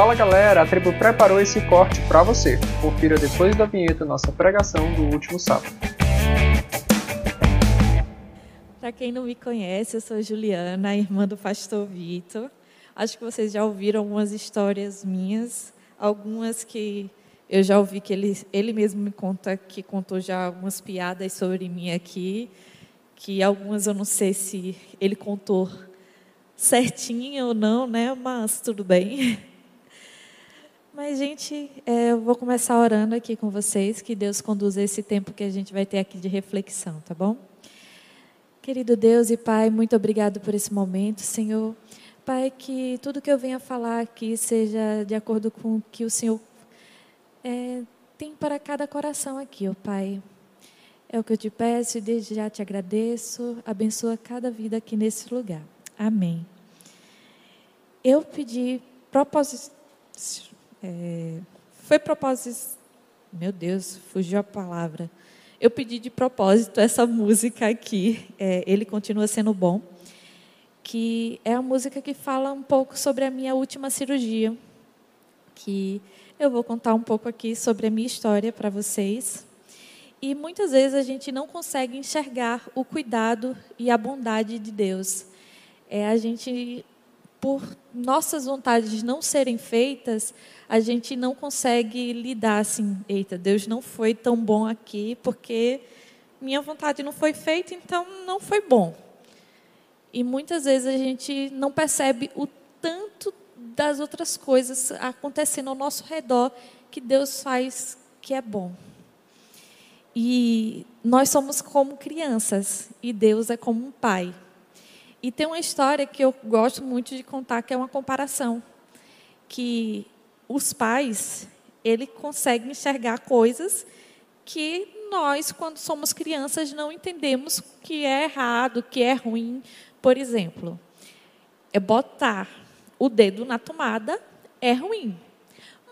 Fala galera, a tribo preparou esse corte para você. Confira depois da vinheta nossa pregação do último sábado. Para quem não me conhece, eu sou Juliana, irmã do pastor Vitor. Acho que vocês já ouviram algumas histórias minhas, algumas que eu já ouvi que ele, ele mesmo me conta que contou já algumas piadas sobre mim aqui, que algumas eu não sei se ele contou certinho ou não, né? Mas tudo bem. Mas, gente, é, eu vou começar orando aqui com vocês, que Deus conduza esse tempo que a gente vai ter aqui de reflexão, tá bom? Querido Deus e Pai, muito obrigado por esse momento, Senhor. Pai, que tudo que eu venha falar aqui seja de acordo com o que o Senhor é, tem para cada coração aqui, ó Pai. É o que eu te peço e desde já te agradeço. Abençoa cada vida aqui nesse lugar. Amém. Eu pedi propósito. É, foi propósito. Meu Deus, fugiu a palavra. Eu pedi de propósito essa música aqui. É, ele continua sendo bom. Que é a música que fala um pouco sobre a minha última cirurgia. Que eu vou contar um pouco aqui sobre a minha história para vocês. E muitas vezes a gente não consegue enxergar o cuidado e a bondade de Deus é a gente, por nossas vontades não serem feitas, a gente não consegue lidar assim, eita, Deus não foi tão bom aqui porque minha vontade não foi feita, então não foi bom. E muitas vezes a gente não percebe o tanto das outras coisas acontecendo ao nosso redor que Deus faz que é bom. E nós somos como crianças e Deus é como um pai. E tem uma história que eu gosto muito de contar, que é uma comparação. Que os pais, ele conseguem enxergar coisas que nós, quando somos crianças, não entendemos que é errado, que é ruim. Por exemplo, é botar o dedo na tomada é ruim.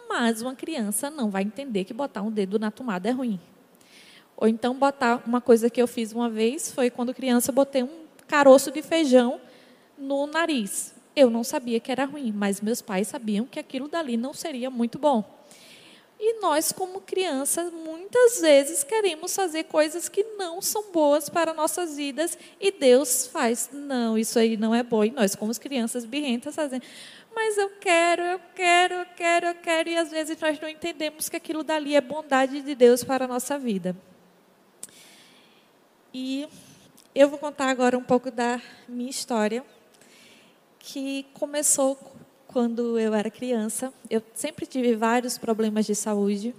Mas uma criança não vai entender que botar um dedo na tomada é ruim. Ou então botar uma coisa que eu fiz uma vez foi quando criança botei um caroço de feijão no nariz. Eu não sabia que era ruim, mas meus pais sabiam que aquilo dali não seria muito bom. E nós, como crianças, muitas vezes queremos fazer coisas que não são boas para nossas vidas e Deus faz, não, isso aí não é bom. E nós, como crianças birrentas, fazemos, mas eu quero, eu quero, eu quero, eu quero, e às vezes nós não entendemos que aquilo dali é bondade de Deus para a nossa vida. E eu vou contar agora um pouco da minha história, que começou quando eu era criança. Eu sempre tive vários problemas de saúde.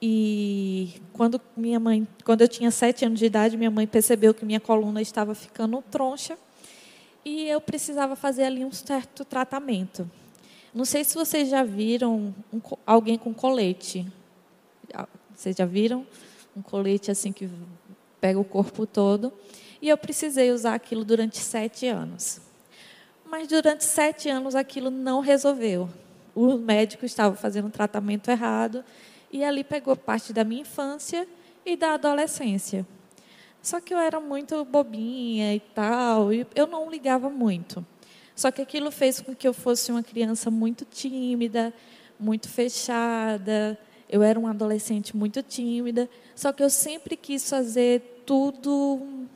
E quando minha mãe, quando eu tinha sete anos de idade, minha mãe percebeu que minha coluna estava ficando troncha e eu precisava fazer ali um certo tratamento. Não sei se vocês já viram um, alguém com colete. Vocês já viram um colete assim que pega o corpo todo. E eu precisei usar aquilo durante sete anos. Mas durante sete anos aquilo não resolveu. O médico estava fazendo um tratamento errado e ali pegou parte da minha infância e da adolescência. Só que eu era muito bobinha e tal, e eu não ligava muito. Só que aquilo fez com que eu fosse uma criança muito tímida, muito fechada. Eu era uma adolescente muito tímida. Só que eu sempre quis fazer tudo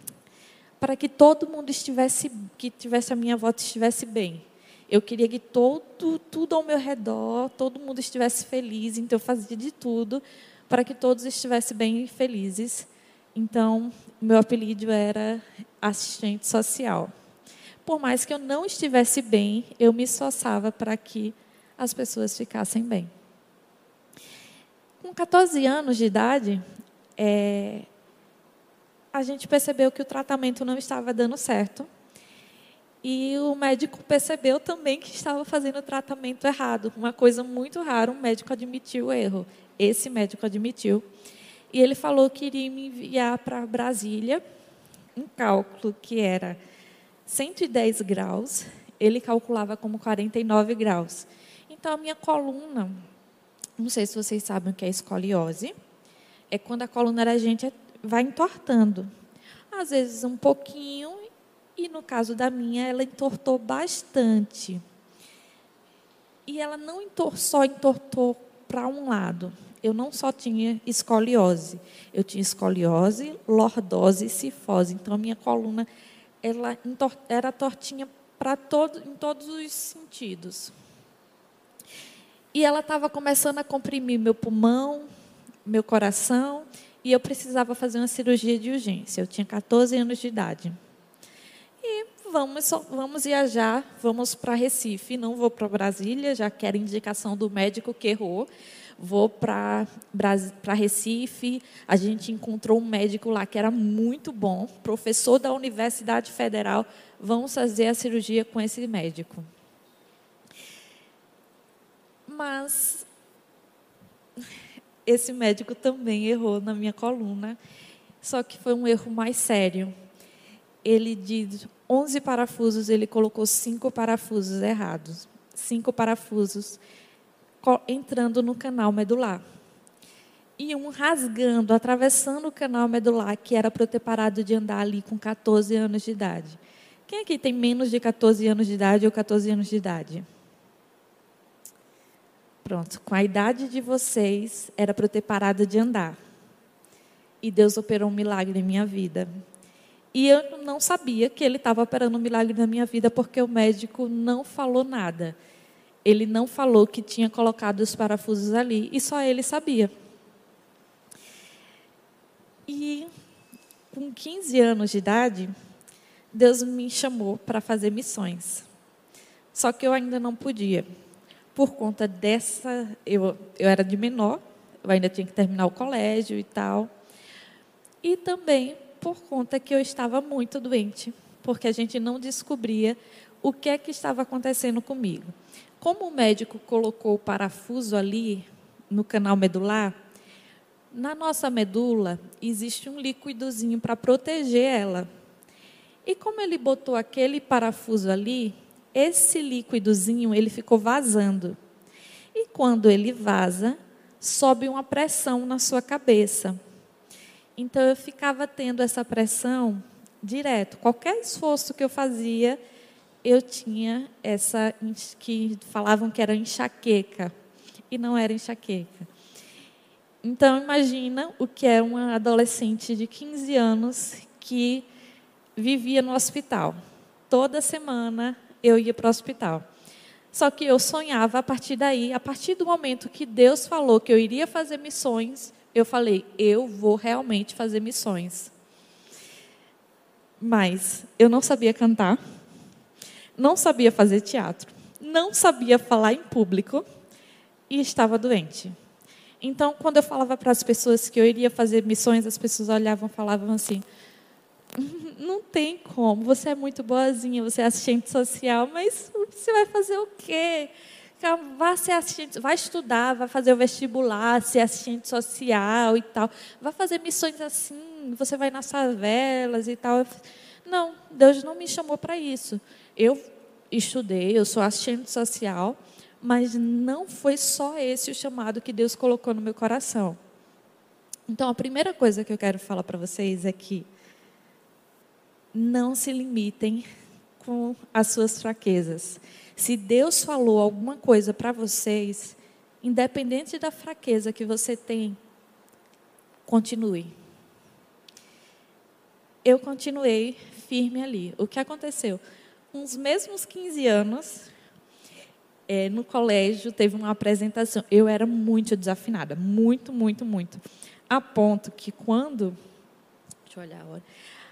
para que todo mundo estivesse, que tivesse a minha volta estivesse bem. Eu queria que todo, tudo ao meu redor, todo mundo estivesse feliz, então eu fazia de tudo para que todos estivessem bem e felizes. Então, meu apelido era assistente social. Por mais que eu não estivesse bem, eu me esforçava para que as pessoas ficassem bem. Com 14 anos de idade, é, a gente percebeu que o tratamento não estava dando certo. E o médico percebeu também que estava fazendo o tratamento errado. Uma coisa muito rara, um médico admitiu o erro. Esse médico admitiu. E ele falou que iria me enviar para Brasília um cálculo que era 110 graus, ele calculava como 49 graus. Então, a minha coluna, não sei se vocês sabem o que é escoliose, é quando a coluna da gente é vai entortando. Às vezes um pouquinho, e no caso da minha, ela entortou bastante. E ela não entor, só entortou para um lado. Eu não só tinha escoliose, eu tinha escoliose, lordose e cifose. Então, a minha coluna ela era tortinha para todo, em todos os sentidos. E ela estava começando a comprimir meu pulmão, meu coração, e eu precisava fazer uma cirurgia de urgência. Eu tinha 14 anos de idade. E vamos, vamos viajar, vamos para Recife. Não vou para Brasília, já que era indicação do médico que errou. Vou para Recife. A gente encontrou um médico lá que era muito bom, professor da Universidade Federal. Vamos fazer a cirurgia com esse médico. Mas esse médico também errou na minha coluna, só que foi um erro mais sério. Ele de 11 parafusos, ele colocou cinco parafusos errados. Cinco parafusos entrando no canal medular. E um rasgando, atravessando o canal medular, que era para eu ter parado de andar ali com 14 anos de idade. Quem aqui tem menos de 14 anos de idade ou 14 anos de idade? Pronto, com a idade de vocês, era para eu ter parado de andar. E Deus operou um milagre em minha vida. E eu não sabia que Ele estava operando um milagre na minha vida, porque o médico não falou nada. Ele não falou que tinha colocado os parafusos ali, e só ele sabia. E com 15 anos de idade, Deus me chamou para fazer missões. Só que eu ainda não podia por conta dessa. Eu, eu era de menor, eu ainda tinha que terminar o colégio e tal. E também por conta que eu estava muito doente, porque a gente não descobria o que é que estava acontecendo comigo. Como o médico colocou o parafuso ali no canal medular, na nossa medula existe um líquidozinho para proteger ela. E como ele botou aquele parafuso ali, esse líquidozinho ele ficou vazando. E quando ele vaza, sobe uma pressão na sua cabeça. Então eu ficava tendo essa pressão direto. Qualquer esforço que eu fazia, eu tinha essa que falavam que era enxaqueca e não era enxaqueca. Então imagina o que é uma adolescente de 15 anos que vivia no hospital. Toda semana eu ia para o hospital. Só que eu sonhava a partir daí, a partir do momento que Deus falou que eu iria fazer missões, eu falei, eu vou realmente fazer missões. Mas eu não sabia cantar, não sabia fazer teatro, não sabia falar em público e estava doente. Então, quando eu falava para as pessoas que eu iria fazer missões, as pessoas olhavam e falavam assim: não tem como. Você é muito boazinha, você é assistente social, mas você vai fazer o quê? Vai ser assistente, vai estudar, vai fazer o vestibular, ser assistente social e tal. Vai fazer missões assim, você vai nas favelas e tal. Não, Deus não me chamou para isso. Eu estudei, eu sou assistente social, mas não foi só esse o chamado que Deus colocou no meu coração. Então, a primeira coisa que eu quero falar para vocês é que não se limitem com as suas fraquezas. Se Deus falou alguma coisa para vocês, independente da fraqueza que você tem, continue. Eu continuei firme ali. O que aconteceu? Uns mesmos 15 anos, é, no colégio, teve uma apresentação. Eu era muito desafinada, muito, muito, muito. A ponto que quando. Deixa eu olhar a hora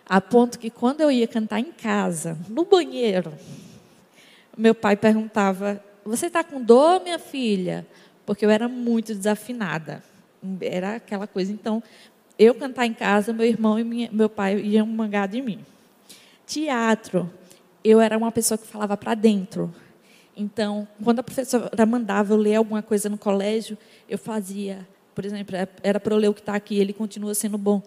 a ponto que quando eu ia cantar em casa, no banheiro, meu pai perguntava: Você está com dor, minha filha? Porque eu era muito desafinada. Era aquela coisa. Então, eu cantar em casa, meu irmão e minha, meu pai iam mangar de mim. Teatro, eu era uma pessoa que falava para dentro. Então, quando a professora mandava eu ler alguma coisa no colégio, eu fazia, por exemplo, era para eu ler o que está aqui, ele continua sendo bom.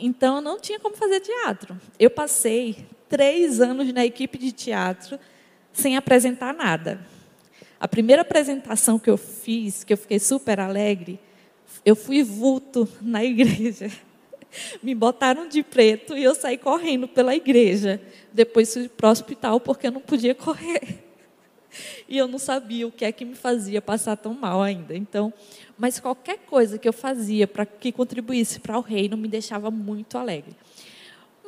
Então, eu não tinha como fazer teatro. Eu passei três anos na equipe de teatro sem apresentar nada. A primeira apresentação que eu fiz, que eu fiquei super alegre, eu fui vulto na igreja. Me botaram de preto e eu saí correndo pela igreja. Depois fui para o hospital porque eu não podia correr. E eu não sabia o que é que me fazia passar tão mal ainda. Então, mas qualquer coisa que eu fazia para que contribuísse para o reino me deixava muito alegre.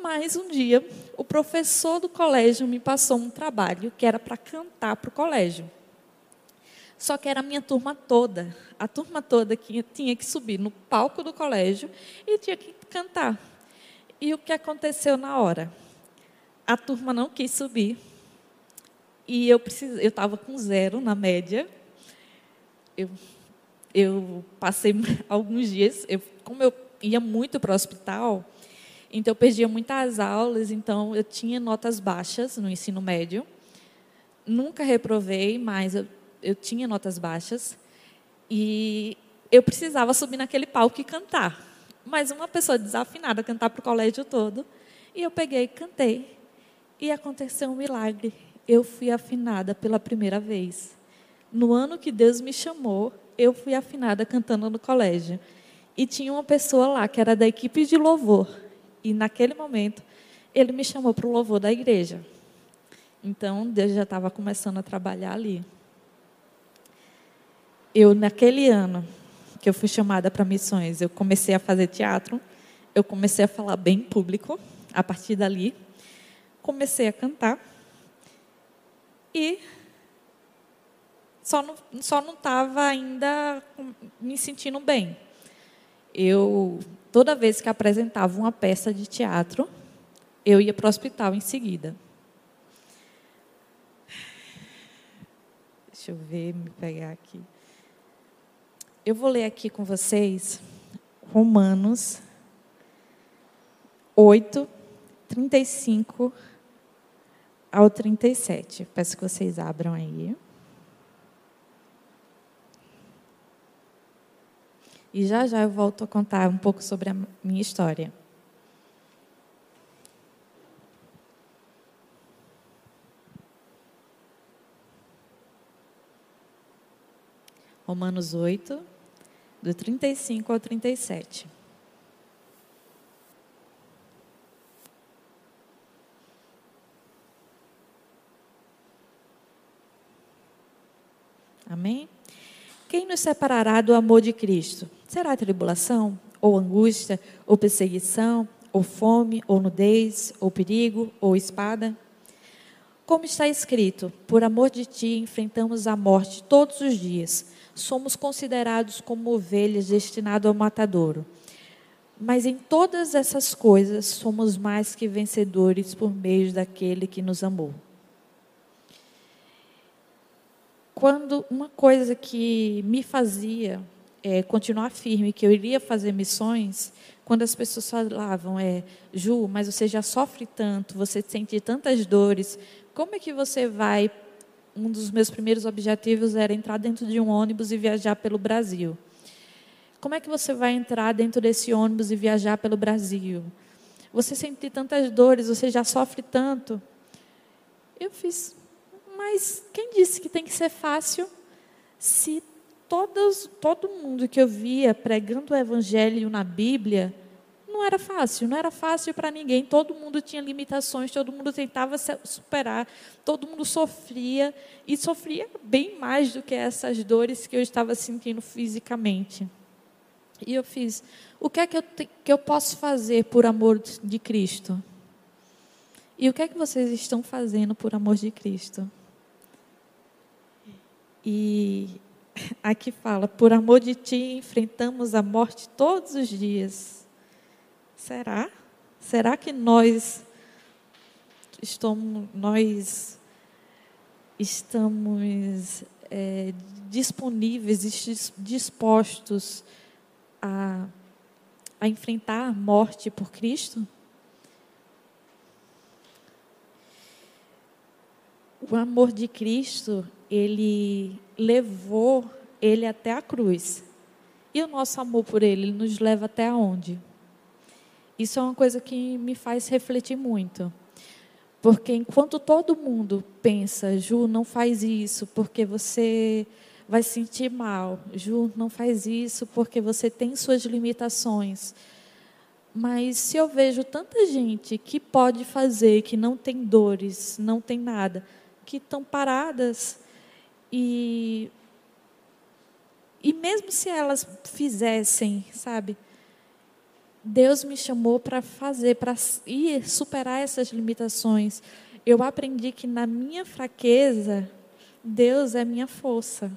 Mas um dia, o professor do colégio me passou um trabalho que era para cantar para o colégio. Só que era a minha turma toda, a turma toda que tinha que subir no palco do colégio e tinha que cantar. E o que aconteceu na hora? A turma não quis subir. E eu eu estava com zero na média. Eu, eu passei alguns dias, eu, como eu ia muito para o hospital, então eu perdia muitas aulas, então eu tinha notas baixas no ensino médio. Nunca reprovei, mas eu eu tinha notas baixas e eu precisava subir naquele palco e cantar. Mas uma pessoa desafinada cantar para o colégio todo. E eu peguei e cantei. E aconteceu um milagre. Eu fui afinada pela primeira vez. No ano que Deus me chamou, eu fui afinada cantando no colégio. E tinha uma pessoa lá que era da equipe de louvor. E naquele momento, ele me chamou para o louvor da igreja. Então, Deus já estava começando a trabalhar ali eu naquele ano que eu fui chamada para missões, eu comecei a fazer teatro, eu comecei a falar bem em público, a partir dali, comecei a cantar e só não só não estava ainda me sentindo bem. Eu toda vez que apresentava uma peça de teatro, eu ia para o hospital em seguida. Deixa eu ver, me pegar aqui. Eu vou ler aqui com vocês Romanos 8, 35 ao 37. Peço que vocês abram aí. E já já eu volto a contar um pouco sobre a minha história. Romanos 8, do 35 ao 37. Amém? Quem nos separará do amor de Cristo? Será tribulação, ou angústia, ou perseguição, ou fome, ou nudez, ou perigo, ou espada? Como está escrito, por amor de ti enfrentamos a morte todos os dias somos considerados como ovelhas destinadas ao matadouro. Mas em todas essas coisas somos mais que vencedores por meio daquele que nos amou. Quando uma coisa que me fazia é, continuar firme, que eu iria fazer missões, quando as pessoas falavam, é, Ju, mas você já sofre tanto, você sente tantas dores, como é que você vai um dos meus primeiros objetivos era entrar dentro de um ônibus e viajar pelo Brasil. Como é que você vai entrar dentro desse ônibus e viajar pelo Brasil? Você sente tantas dores, você já sofre tanto. Eu fiz, mas quem disse que tem que ser fácil? Se todos, todo mundo que eu via pregando o evangelho na Bíblia não era fácil, não era fácil para ninguém. Todo mundo tinha limitações, todo mundo tentava superar, todo mundo sofria e sofria bem mais do que essas dores que eu estava sentindo fisicamente. E eu fiz: o que é que eu, te, que eu posso fazer por amor de Cristo? E o que é que vocês estão fazendo por amor de Cristo? E aqui fala: por amor de ti enfrentamos a morte todos os dias. Será? Será que nós estamos, nós estamos é, disponíveis, dispostos a, a enfrentar a morte por Cristo? O amor de Cristo, ele levou ele até a cruz. E o nosso amor por ele, ele nos leva até onde? Isso é uma coisa que me faz refletir muito. Porque enquanto todo mundo pensa, Ju, não faz isso porque você vai sentir mal. Ju, não faz isso porque você tem suas limitações. Mas se eu vejo tanta gente que pode fazer, que não tem dores, não tem nada, que estão paradas e e mesmo se elas fizessem, sabe? Deus me chamou para fazer, para ir superar essas limitações. Eu aprendi que na minha fraqueza, Deus é minha força.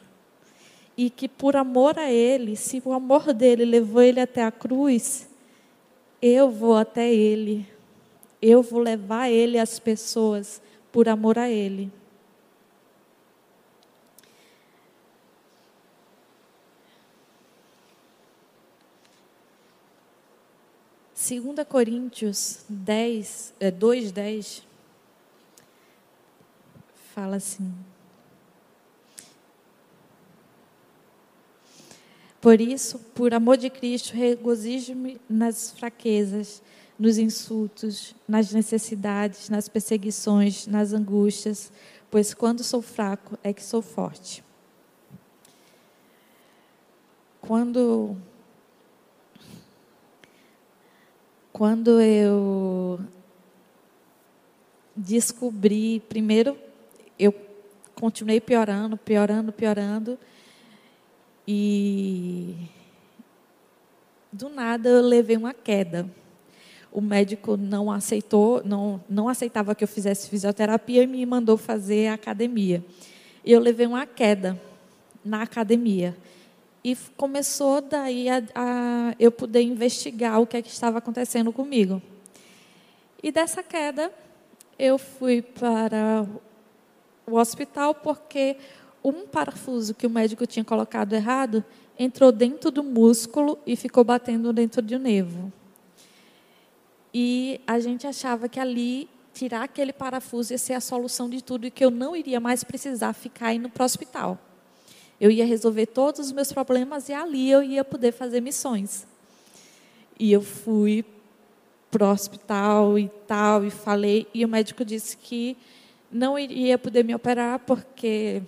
E que por amor a Ele, se o amor dele levou ele até a cruz, eu vou até Ele. Eu vou levar Ele às pessoas por amor a Ele. 2 Coríntios 10, é, 2, 10, fala assim. Por isso, por amor de Cristo, regozijo-me nas fraquezas, nos insultos, nas necessidades, nas perseguições, nas angústias, pois quando sou fraco é que sou forte. Quando quando eu descobri, primeiro eu continuei piorando, piorando, piorando, e do nada eu levei uma queda. O médico não aceitou, não, não aceitava que eu fizesse fisioterapia e me mandou fazer academia. E eu levei uma queda na academia. E começou daí a, a eu poder investigar o que, é que estava acontecendo comigo. E dessa queda, eu fui para o hospital porque um parafuso que o médico tinha colocado errado entrou dentro do músculo e ficou batendo dentro do nervo. E a gente achava que ali tirar aquele parafuso ia ser a solução de tudo e que eu não iria mais precisar ficar indo para o hospital. Eu ia resolver todos os meus problemas e ali eu ia poder fazer missões. E eu fui para o hospital e tal, e falei, e o médico disse que não iria poder me operar porque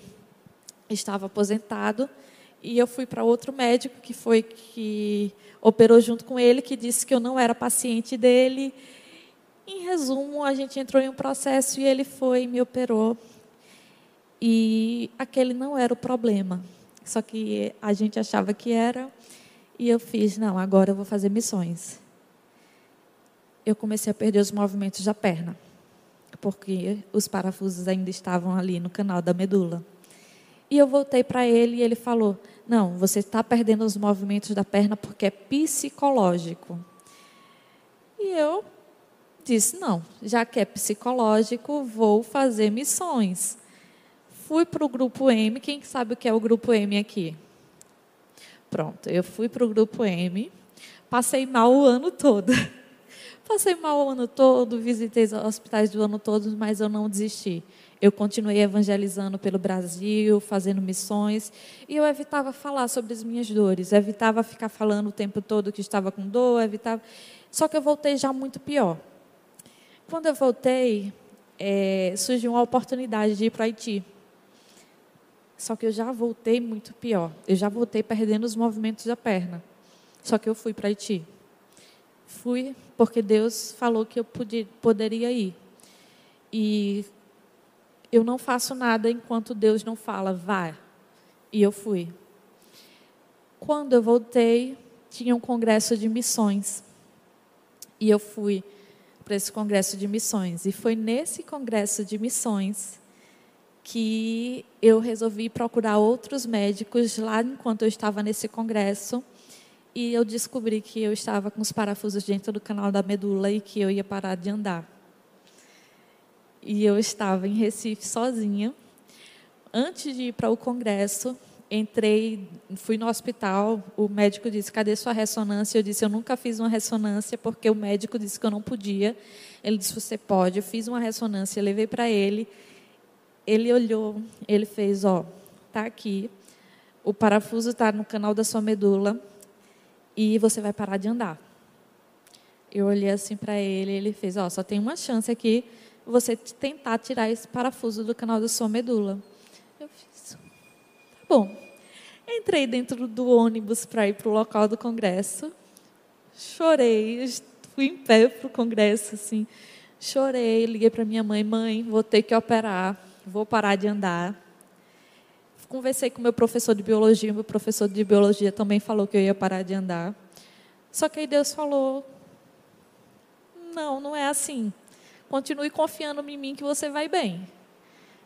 estava aposentado. E eu fui para outro médico que foi que operou junto com ele, que disse que eu não era paciente dele. Em resumo, a gente entrou em um processo e ele foi e me operou e aquele não era o problema. Só que a gente achava que era. E eu fiz, não, agora eu vou fazer missões. Eu comecei a perder os movimentos da perna, porque os parafusos ainda estavam ali no canal da medula. E eu voltei para ele e ele falou: Não, você está perdendo os movimentos da perna porque é psicológico. E eu disse: Não, já que é psicológico, vou fazer missões fui para o grupo M. Quem sabe o que é o grupo M aqui? Pronto, eu fui para o grupo M, passei mal o ano todo. Passei mal o ano todo, visitei os hospitais do ano todo, mas eu não desisti. Eu continuei evangelizando pelo Brasil, fazendo missões, e eu evitava falar sobre as minhas dores, evitava ficar falando o tempo todo que estava com dor, evitava. Só que eu voltei já muito pior. Quando eu voltei, é, surgiu uma oportunidade de ir para Haiti. Só que eu já voltei muito pior. Eu já voltei perdendo os movimentos da perna. Só que eu fui para Haiti. Fui porque Deus falou que eu podia, poderia ir. E eu não faço nada enquanto Deus não fala, vá. E eu fui. Quando eu voltei, tinha um congresso de missões. E eu fui para esse congresso de missões. E foi nesse congresso de missões que eu resolvi procurar outros médicos lá enquanto eu estava nesse congresso e eu descobri que eu estava com os parafusos dentro do canal da medula e que eu ia parar de andar. E eu estava em Recife sozinha. Antes de ir para o congresso, entrei, fui no hospital, o médico disse: "Cadê sua ressonância?" Eu disse: "Eu nunca fiz uma ressonância porque o médico disse que eu não podia". Ele disse: "Você pode". Eu fiz uma ressonância, levei para ele ele olhou, ele fez, ó, tá aqui, o parafuso está no canal da sua medula e você vai parar de andar. Eu olhei assim para ele, ele fez, ó, só tem uma chance aqui, você tentar tirar esse parafuso do canal da sua medula. Eu fiz, tá bom. Entrei dentro do ônibus para ir para o local do congresso, chorei, fui em pé para o congresso, assim, chorei, liguei para minha mãe, mãe, vou ter que operar, vou parar de andar. Conversei com meu professor de biologia, meu professor de biologia também falou que eu ia parar de andar. Só que aí Deus falou: não, não é assim. Continue confiando em mim que você vai bem.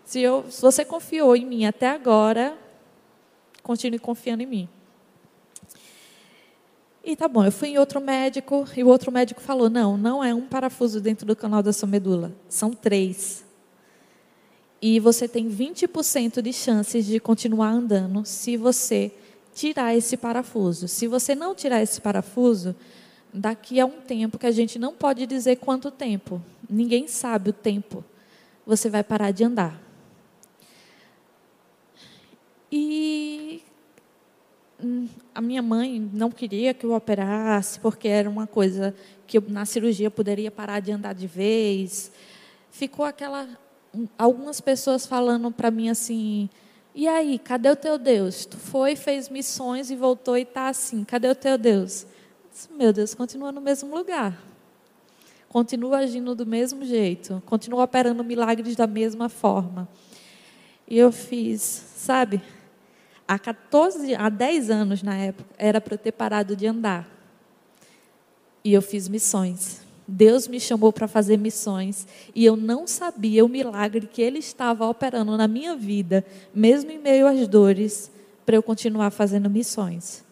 Se, eu, se você confiou em mim até agora, continue confiando em mim. E tá bom, eu fui em outro médico e o outro médico falou: não, não é um parafuso dentro do canal da sua medula, são três. E você tem 20% de chances de continuar andando se você tirar esse parafuso. Se você não tirar esse parafuso, daqui a um tempo que a gente não pode dizer quanto tempo, ninguém sabe o tempo, você vai parar de andar. E hum, a minha mãe não queria que eu operasse, porque era uma coisa que eu, na cirurgia poderia parar de andar de vez. Ficou aquela. Algumas pessoas falando para mim assim: e aí, cadê o teu Deus? Tu foi, fez missões e voltou e está assim: cadê o teu Deus? Meu Deus, continua no mesmo lugar. Continua agindo do mesmo jeito. Continua operando milagres da mesma forma. E eu fiz, sabe? há 14, há 10 anos na época, era para eu ter parado de andar. E eu fiz missões. Deus me chamou para fazer missões e eu não sabia o milagre que Ele estava operando na minha vida, mesmo em meio às dores, para eu continuar fazendo missões.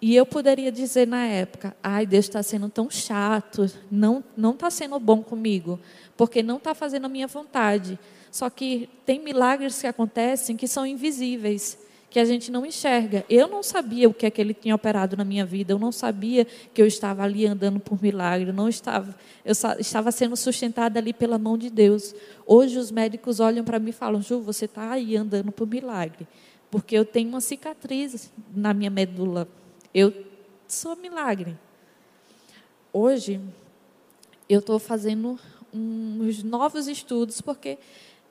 E eu poderia dizer na época, ai, Deus está sendo tão chato, não não está sendo bom comigo, porque não está fazendo a minha vontade. Só que tem milagres que acontecem que são invisíveis que a gente não enxerga. Eu não sabia o que é que ele tinha operado na minha vida, eu não sabia que eu estava ali andando por milagre, eu não estava, eu estava sendo sustentada ali pela mão de Deus. Hoje os médicos olham para mim e falam: Ju, você está aí andando por milagre, porque eu tenho uma cicatriz na minha medula. Eu sou milagre. Hoje eu estou fazendo uns novos estudos porque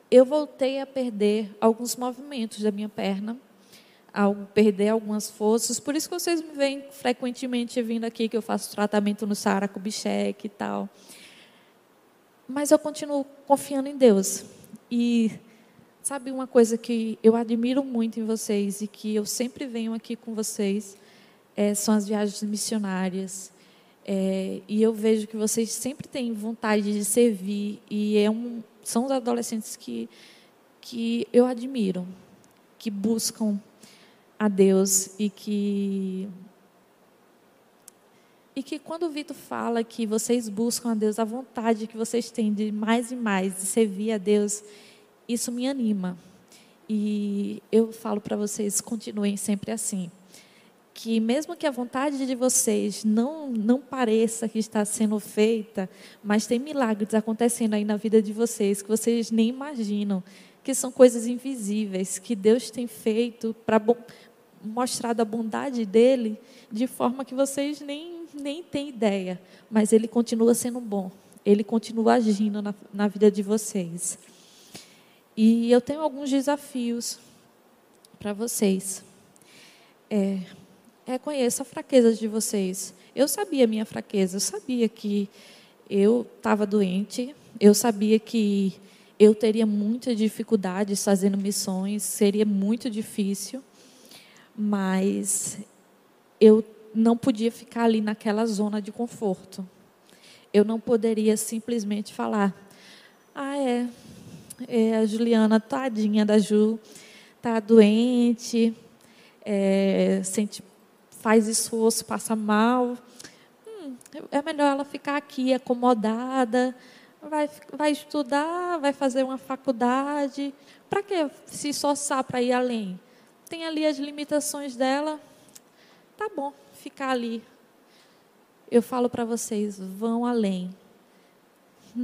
eu voltei a perder alguns movimentos da minha perna perder algumas forças. Por isso que vocês me veem frequentemente vindo aqui, que eu faço tratamento no Sara Kubitschek e tal. Mas eu continuo confiando em Deus. E sabe uma coisa que eu admiro muito em vocês e que eu sempre venho aqui com vocês é, são as viagens missionárias. É, e eu vejo que vocês sempre têm vontade de servir e é um, são os adolescentes que, que eu admiro, que buscam a Deus e que e que quando o Vitor fala que vocês buscam a Deus, a vontade que vocês têm de mais e mais de servir a Deus, isso me anima. E eu falo para vocês, continuem sempre assim. Que mesmo que a vontade de vocês não, não pareça que está sendo feita, mas tem milagres acontecendo aí na vida de vocês que vocês nem imaginam, que são coisas invisíveis que Deus tem feito para mostrado a bondade dele de forma que vocês nem, nem têm ideia. Mas ele continua sendo bom. Ele continua agindo na, na vida de vocês. E eu tenho alguns desafios para vocês. É, reconheça a fraqueza de vocês. Eu sabia a minha fraqueza, eu sabia que eu estava doente, eu sabia que eu teria muita dificuldade fazendo missões, seria muito difícil mas eu não podia ficar ali naquela zona de conforto. Eu não poderia simplesmente falar: ah, é, é a Juliana, tadinha da Ju, está doente, é, sente, faz esforço, passa mal. Hum, é melhor ela ficar aqui acomodada, vai, vai estudar, vai fazer uma faculdade. Para que se esforçar para ir além? Tem ali as limitações dela, tá bom, ficar ali. Eu falo para vocês, vão além.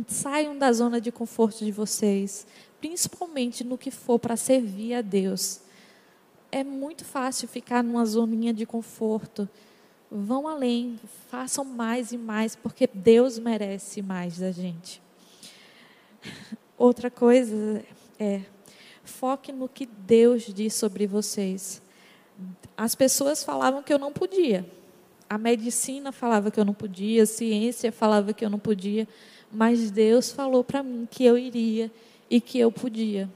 Saiam da zona de conforto de vocês, principalmente no que for para servir a Deus. É muito fácil ficar numa zoninha de conforto. Vão além, façam mais e mais, porque Deus merece mais da gente. Outra coisa é Foque no que Deus diz sobre vocês. As pessoas falavam que eu não podia. a medicina falava que eu não podia, a ciência falava que eu não podia, mas Deus falou para mim que eu iria e que eu podia.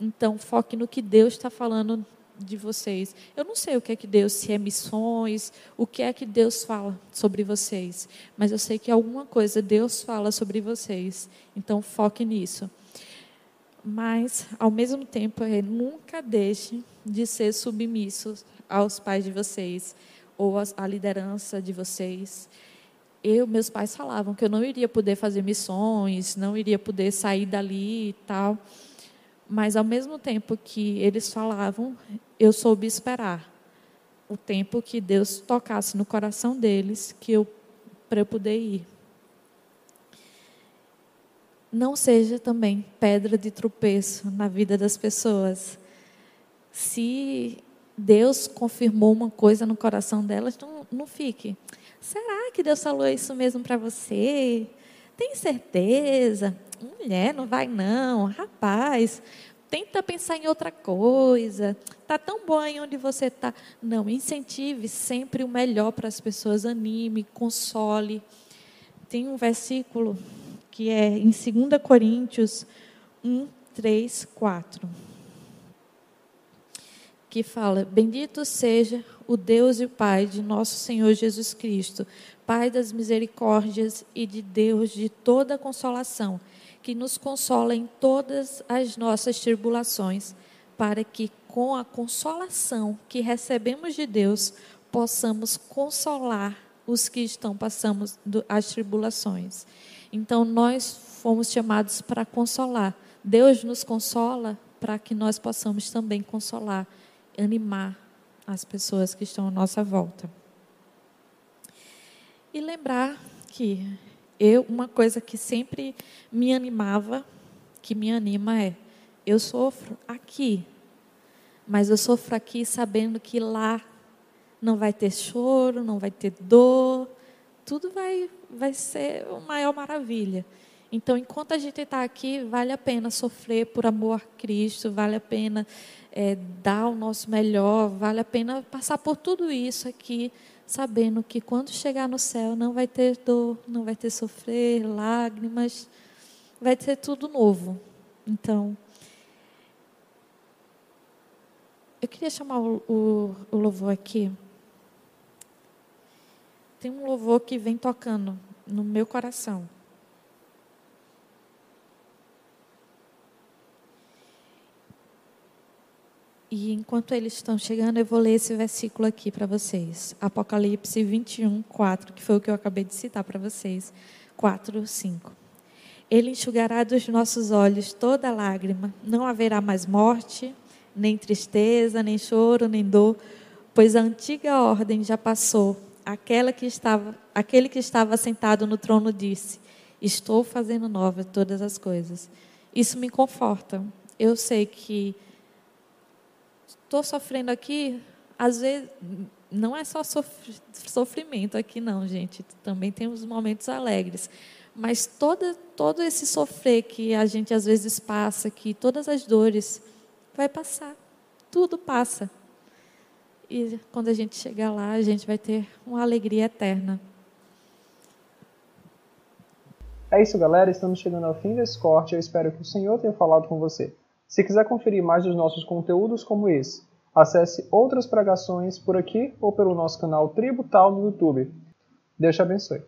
Então, foque no que Deus está falando de vocês. Eu não sei o que é que Deus, se é missões, o que é que Deus fala sobre vocês, mas eu sei que alguma coisa Deus fala sobre vocês. Então, foque nisso. Mas, ao mesmo tempo, nunca deixe de ser submissos aos pais de vocês ou à liderança de vocês. Eu, meus pais falavam que eu não iria poder fazer missões, não iria poder sair dali e tal. Mas ao mesmo tempo que eles falavam, eu soube esperar o tempo que Deus tocasse no coração deles, que eu para eu poder ir. Não seja também pedra de tropeço na vida das pessoas. Se Deus confirmou uma coisa no coração delas, não, não fique. Será que Deus falou isso mesmo para você? Tem certeza? Mulher, não vai não. Rapaz, tenta pensar em outra coisa. Tá tão bom aí onde você está. Não, incentive sempre o melhor para as pessoas, anime, console. Tem um versículo que é em 2 Coríntios 1, 3, 4, que fala: Bendito seja o Deus e o Pai de nosso Senhor Jesus Cristo, Pai das misericórdias e de Deus de toda consolação que nos consola em todas as nossas tribulações, para que com a consolação que recebemos de Deus, possamos consolar os que estão passando as tribulações. Então nós fomos chamados para consolar. Deus nos consola para que nós possamos também consolar, animar as pessoas que estão à nossa volta. E lembrar que eu, uma coisa que sempre me animava, que me anima é, eu sofro aqui, mas eu sofro aqui sabendo que lá não vai ter choro, não vai ter dor, tudo vai, vai ser uma maior maravilha. Então, enquanto a gente está aqui, vale a pena sofrer por amor a Cristo, vale a pena é, dar o nosso melhor, vale a pena passar por tudo isso aqui, sabendo que quando chegar no céu não vai ter dor, não vai ter sofrer, lágrimas, vai ter tudo novo. Então, eu queria chamar o, o, o louvor aqui. Tem um louvor que vem tocando no meu coração. E enquanto eles estão chegando, eu vou ler esse versículo aqui para vocês. Apocalipse 21, 4, que foi o que eu acabei de citar para vocês. 4, 5. Ele enxugará dos nossos olhos toda lágrima, não haverá mais morte, nem tristeza, nem choro, nem dor, pois a antiga ordem já passou. Aquela que estava, aquele que estava sentado no trono disse: Estou fazendo nova todas as coisas. Isso me conforta. Eu sei que estou sofrendo aqui, às vezes não é só sofrimento aqui não, gente. Também tem os momentos alegres. Mas todo, todo esse sofrer que a gente às vezes passa aqui, todas as dores, vai passar. Tudo passa. E quando a gente chegar lá, a gente vai ter uma alegria eterna. É isso, galera. Estamos chegando ao fim desse corte. Eu espero que o Senhor tenha falado com você. Se quiser conferir mais dos nossos conteúdos como esse, acesse outras pregações por aqui ou pelo nosso canal Tributal no YouTube. Deus te abençoe.